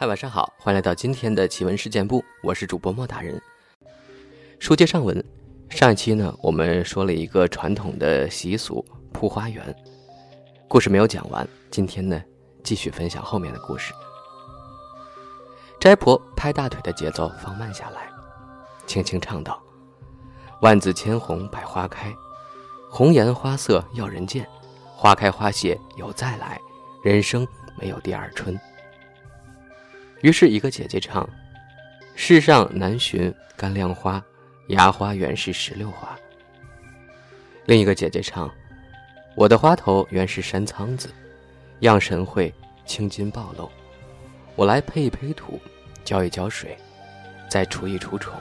嗨，晚上好，欢迎来到今天的奇闻事件部，我是主播莫大人。书接上文，上一期呢，我们说了一个传统的习俗——铺花园。故事没有讲完，今天呢，继续分享后面的故事。斋婆拍大腿的节奏放慢下来，轻轻唱道：“万紫千红百花开，红颜花色要人见，花开花谢有再来，人生没有第二春。”于是，一个姐姐唱：“世上难寻干亮花，芽花原是石榴花。”另一个姐姐唱：“我的花头原是山苍子，样神会青筋暴露。我来配一配土，浇一浇水，再除一除虫。”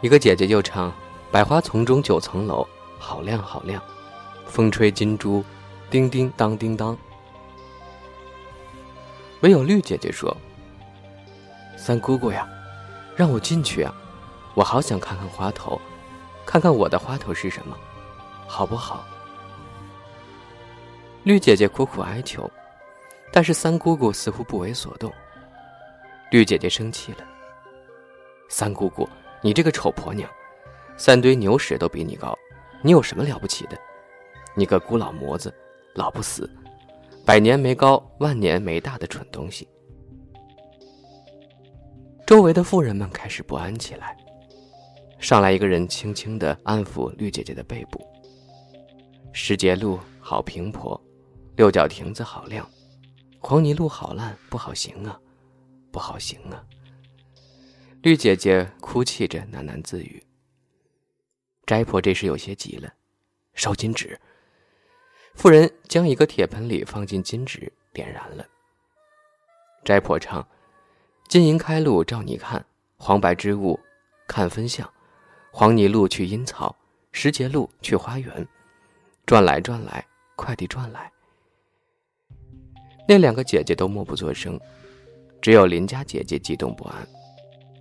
一个姐姐又唱：“百花丛中九层楼，好亮好亮，风吹金珠，叮叮当叮当。”唯有绿姐姐说：“三姑姑呀，让我进去啊！我好想看看花头，看看我的花头是什么，好不好？”绿姐姐苦苦哀求，但是三姑姑似乎不为所动。绿姐姐生气了：“三姑姑，你这个丑婆娘，三堆牛屎都比你高，你有什么了不起的？你个孤老魔子，老不死！”百年没高，万年没大的蠢东西。周围的妇人们开始不安起来。上来一个人，轻轻地安抚绿姐姐的背部。石碣路好平坡，六角亭子好亮，黄泥路好烂，不好行啊，不好行啊。绿姐姐哭泣着喃喃自语。斋婆这时有些急了，烧金纸。妇人将一个铁盆里放进金纸，点燃了。斋婆唱：“金银开路照你看，黄白之物看分相。黄泥路去阴草，石碣路去花园。转来转来，快地转来。”那两个姐姐都默不作声，只有邻家姐姐激动不安。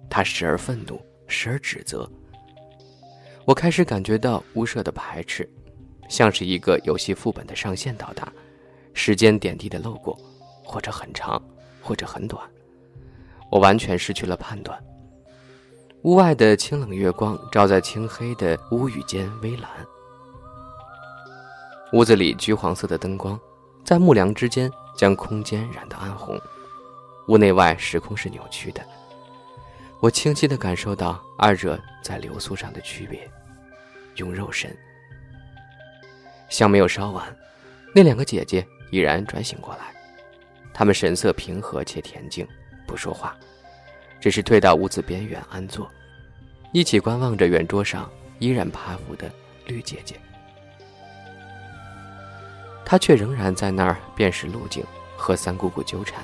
她时而愤怒，时而指责。我开始感觉到屋舍的排斥。像是一个游戏副本的上线到达，时间点滴的漏过，或者很长，或者很短，我完全失去了判断。屋外的清冷月光照在青黑的屋宇间微蓝，屋子里橘黄色的灯光在木梁之间将空间染得暗红，屋内外时空是扭曲的，我清晰地感受到二者在流苏上的区别，用肉身。香没有烧完，那两个姐姐已然转醒过来，她们神色平和且恬静，不说话，只是退到屋子边缘安坐，一起观望着圆桌上依然趴伏的绿姐姐。她却仍然在那儿辨识路径，和三姑姑纠缠，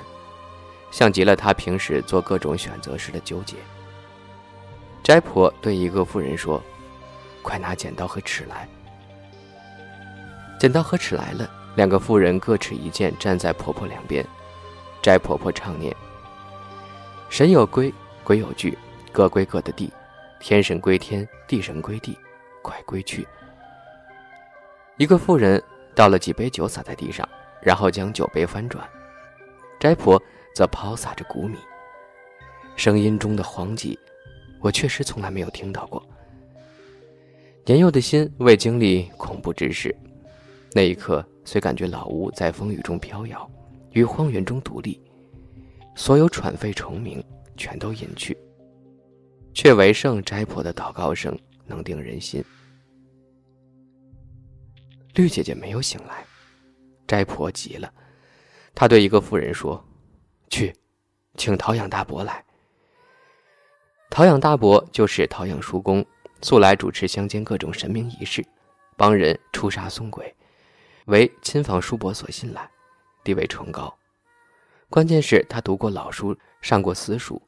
像极了她平时做各种选择时的纠结。斋婆对一个妇人说：“快拿剪刀和尺来。”剪刀和尺来了，两个妇人各持一件，站在婆婆两边。斋婆婆唱念：“神有归，鬼有据，各归各的地；天神归天，地神归地，快归去。”一个妇人倒了几杯酒洒在地上，然后将酒杯翻转。斋婆则抛洒着谷米，声音中的荒寂，我确实从来没有听到过。年幼的心未经历恐怖之事。那一刻，虽感觉老屋在风雨中飘摇，于荒原中独立，所有喘吠虫鸣全都隐去，却唯剩斋婆的祷告声能定人心。绿姐姐没有醒来，斋婆急了，她对一个妇人说：“去，请陶养大伯来。”陶养大伯就是陶养叔公，素来主持乡间各种神明仪式，帮人出杀送鬼。为亲房叔伯所信赖，地位崇高。关键是他读过老书，上过私塾。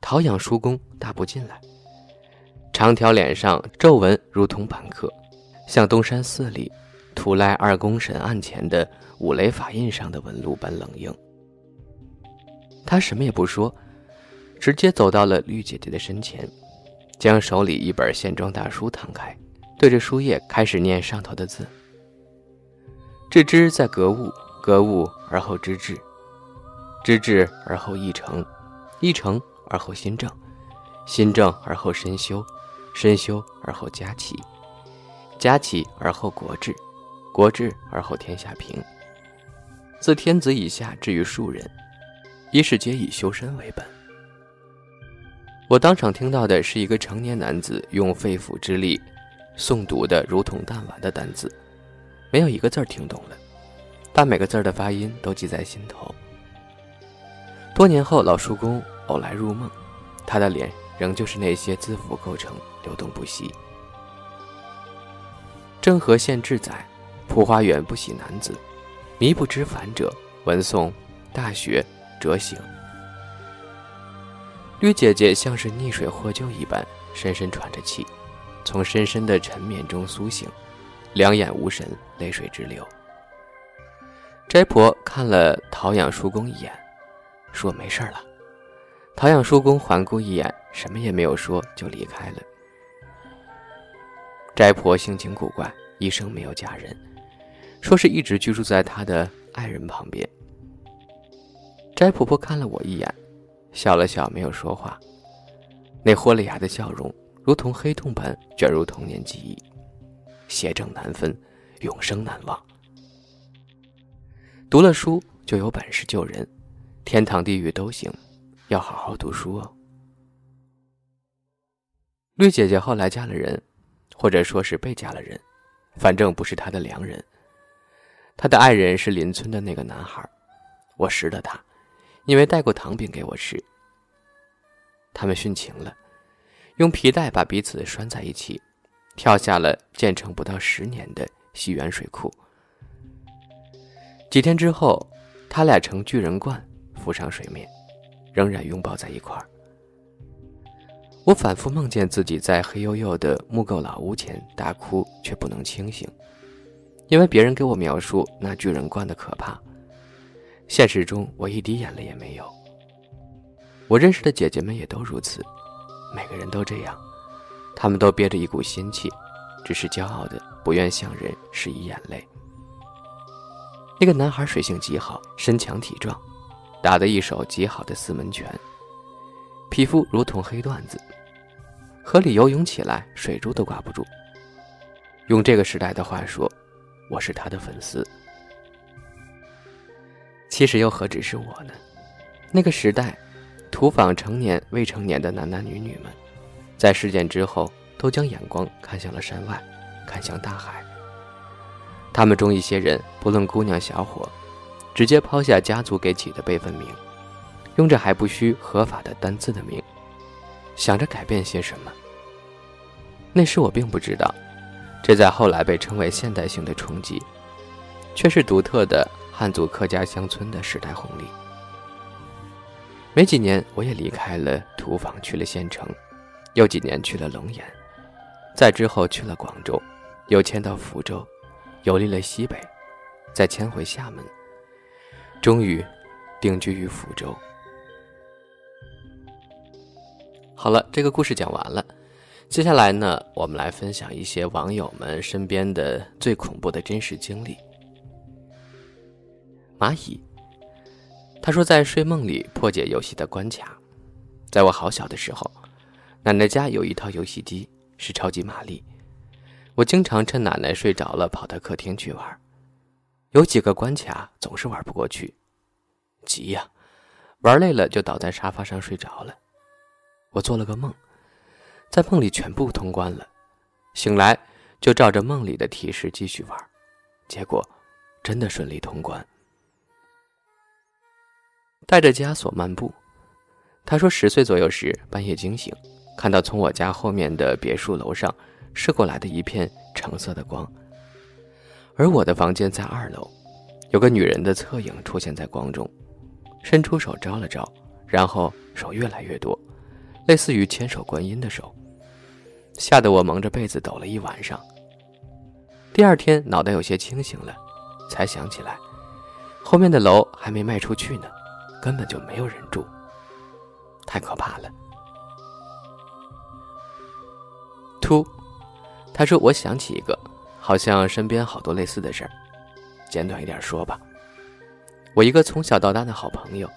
陶养叔公大步进来，长条脸上皱纹如同板刻，像东山寺里土赖二公神案前的五雷法印上的纹路般冷硬。他什么也不说，直接走到了绿姐姐的身前，将手里一本线装大书摊开。对着书页开始念上头的字。致知在格物，格物而后知至，知至而后意诚，意诚而后心正，心正而后身修，身修而后家齐，家齐而后国治，国治而后天下平。自天子以下至于庶人，一是皆以修身为本。我当场听到的是一个成年男子用肺腑之力诵读的如同弹丸的单字，没有一个字儿听懂了，但每个字儿的发音都记在心头。多年后，老叔公偶来入梦，他的脸仍旧是那些字符构成，流动不息。郑和县志载：“蒲花园不喜男子，迷不知凡者，闻诵大学者醒。”绿姐姐像是溺水获救一般，深深喘着气，从深深的沉眠中苏醒，两眼无神，泪水直流。斋婆看了陶养叔公一眼，说：“没事了。”陶养叔公环顾一眼，什么也没有说，就离开了。斋婆性情古怪，一生没有嫁人，说是一直居住在她的爱人旁边。斋婆婆看了我一眼。笑了笑，没有说话。那豁了牙的笑容，如同黑洞般卷入童年记忆，邪正难分，永生难忘。读了书就有本事救人，天堂地狱都行，要好好读书哦。绿姐姐后来嫁了人，或者说是被嫁了人，反正不是她的良人。她的爱人是邻村的那个男孩，我识得他。因为带过糖饼给我吃，他们殉情了，用皮带把彼此拴在一起，跳下了建成不到十年的西园水库。几天之后，他俩乘巨人罐浮上水面，仍然拥抱在一块儿。我反复梦见自己在黑黝黝的木构老屋前大哭，却不能清醒，因为别人给我描述那巨人罐的可怕。现实中，我一滴眼泪也没有。我认识的姐姐们也都如此，每个人都这样，他们都憋着一股心气，只是骄傲的不愿向人施以眼泪。那个男孩水性极好，身强体壮，打得一手极好的四门拳，皮肤如同黑缎子，河里游泳起来水珠都挂不住。用这个时代的话说，我是他的粉丝。其实又何止是我呢？那个时代，土访成年、未成年的男男女女们，在事件之后，都将眼光看向了山外，看向大海。他们中一些人，不论姑娘小伙，直接抛下家族给起的辈分名，用着还不需合法的单字的名，想着改变些什么。那时我并不知道，这在后来被称为现代性的冲击，却是独特的。汉族客家乡村的时代红利。没几年，我也离开了土坊，去了县城，又几年去了龙岩，再之后去了广州，又迁到福州，游历了西北，再迁回厦门，终于定居于福州。好了，这个故事讲完了，接下来呢，我们来分享一些网友们身边的最恐怖的真实经历。蚂蚁，他说在睡梦里破解游戏的关卡。在我好小的时候，奶奶家有一套游戏机，是超级玛丽。我经常趁奶奶睡着了，跑到客厅去玩。有几个关卡总是玩不过去，急呀！玩累了就倒在沙发上睡着了。我做了个梦，在梦里全部通关了，醒来就照着梦里的提示继续玩，结果真的顺利通关。带着枷锁漫步，他说十岁左右时半夜惊醒，看到从我家后面的别墅楼上射过来的一片橙色的光，而我的房间在二楼，有个女人的侧影出现在光中，伸出手招了招，然后手越来越多，类似于千手观音的手，吓得我蒙着被子抖了一晚上。第二天脑袋有些清醒了，才想起来，后面的楼还没卖出去呢。根本就没有人住，太可怕了。突，他说：“我想起一个，好像身边好多类似的事儿，简短一点说吧。我一个从小到大的好朋友，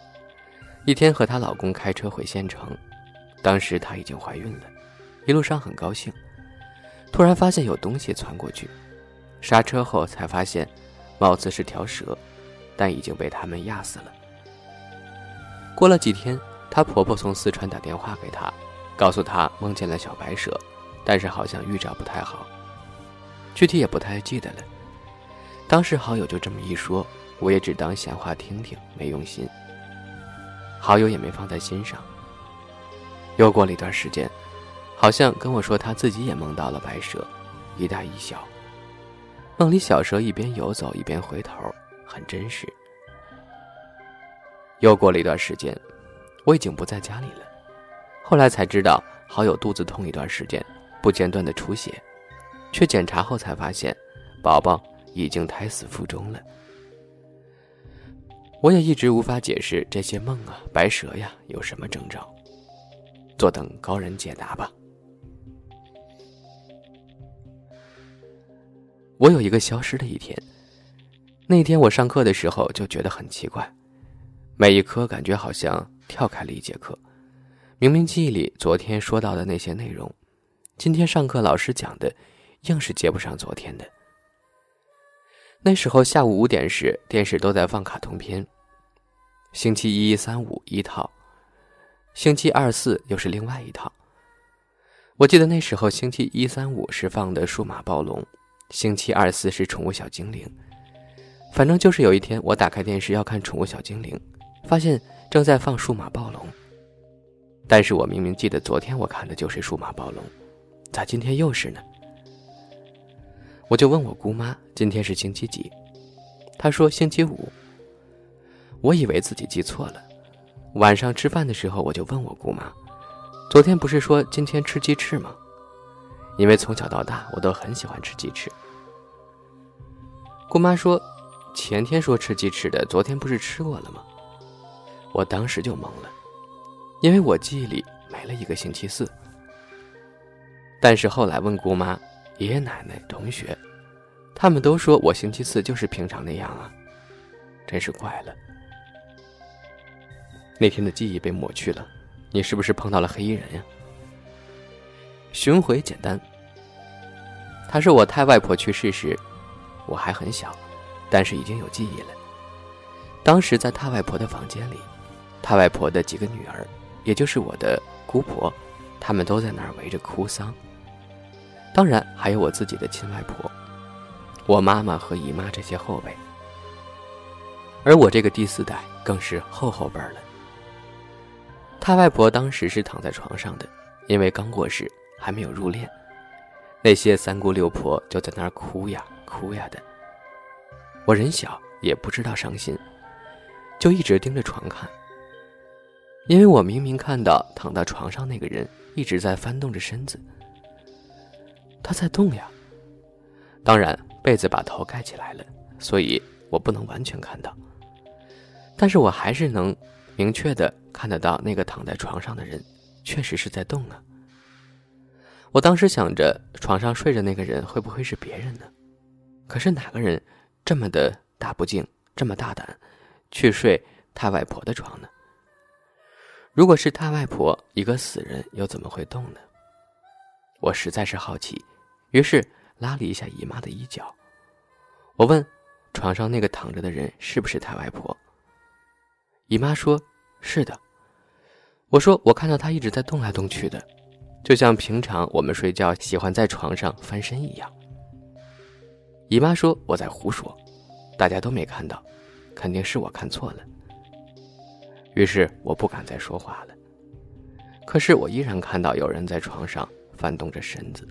一天和她老公开车回县城，当时她已经怀孕了，一路上很高兴，突然发现有东西窜过去，刹车后才发现，貌似是条蛇，但已经被他们压死了。过了几天，她婆婆从四川打电话给她，告诉她梦见了小白蛇，但是好像预兆不太好，具体也不太记得了。当时好友就这么一说。我也只当闲话听听，没用心。好友也没放在心上。又过了一段时间，好像跟我说他自己也梦到了白蛇，一大一小。梦里小蛇一边游走一边回头，很真实。又过了一段时间，我已经不在家里了。后来才知道，好友肚子痛一段时间，不间断的出血，却检查后才发现，宝宝已经胎死腹中了。我也一直无法解释这些梦啊，白蛇呀有什么征兆，坐等高人解答吧。我有一个消失的一天，那天我上课的时候就觉得很奇怪，每一科感觉好像跳开了一节课，明明记忆里昨天说到的那些内容，今天上课老师讲的，硬是接不上昨天的。那时候下午五点时，电视都在放卡通片。星期一、三、五一套，星期二、四又是另外一套。我记得那时候星期一、三、五是放的《数码暴龙》，星期二、四是《宠物小精灵》。反正就是有一天，我打开电视要看《宠物小精灵》，发现正在放《数码暴龙》。但是我明明记得昨天我看的就是《数码暴龙》，咋今天又是呢？我就问我姑妈今天是星期几，她说星期五。我以为自己记错了，晚上吃饭的时候我就问我姑妈，昨天不是说今天吃鸡翅吗？因为从小到大我都很喜欢吃鸡翅。姑妈说，前天说吃鸡翅的，昨天不是吃过了吗？我当时就懵了，因为我记忆里没了一个星期四。但是后来问姑妈。爷爷奶奶、同学，他们都说我星期四就是平常那样啊，真是怪了。那天的记忆被抹去了，你是不是碰到了黑衣人呀？寻回简单。他是我太外婆去世时，我还很小，但是已经有记忆了。当时在太外婆的房间里，太外婆的几个女儿，也就是我的姑婆，他们都在那儿围着哭丧。当然还有我自己的亲外婆，我妈妈和姨妈这些后辈，而我这个第四代更是后后辈了。他外婆当时是躺在床上的，因为刚过世，还没有入殓。那些三姑六婆就在那儿哭呀哭呀的。我人小也不知道伤心，就一直盯着床看。因为我明明看到躺在床上那个人一直在翻动着身子。他在动呀，当然被子把头盖起来了，所以我不能完全看到。但是我还是能明确的看得到那个躺在床上的人，确实是在动啊。我当时想着床上睡着那个人会不会是别人呢？可是哪个人这么的大不敬，这么大胆，去睡他外婆的床呢？如果是太外婆，一个死人又怎么会动呢？我实在是好奇。于是拉了一下姨妈的衣角，我问：“床上那个躺着的人是不是太外婆？”姨妈说：“是的。”我说：“我看到他一直在动来动去的，就像平常我们睡觉喜欢在床上翻身一样。”姨妈说：“我在胡说，大家都没看到，肯定是我看错了。”于是我不敢再说话了。可是我依然看到有人在床上翻动着身子。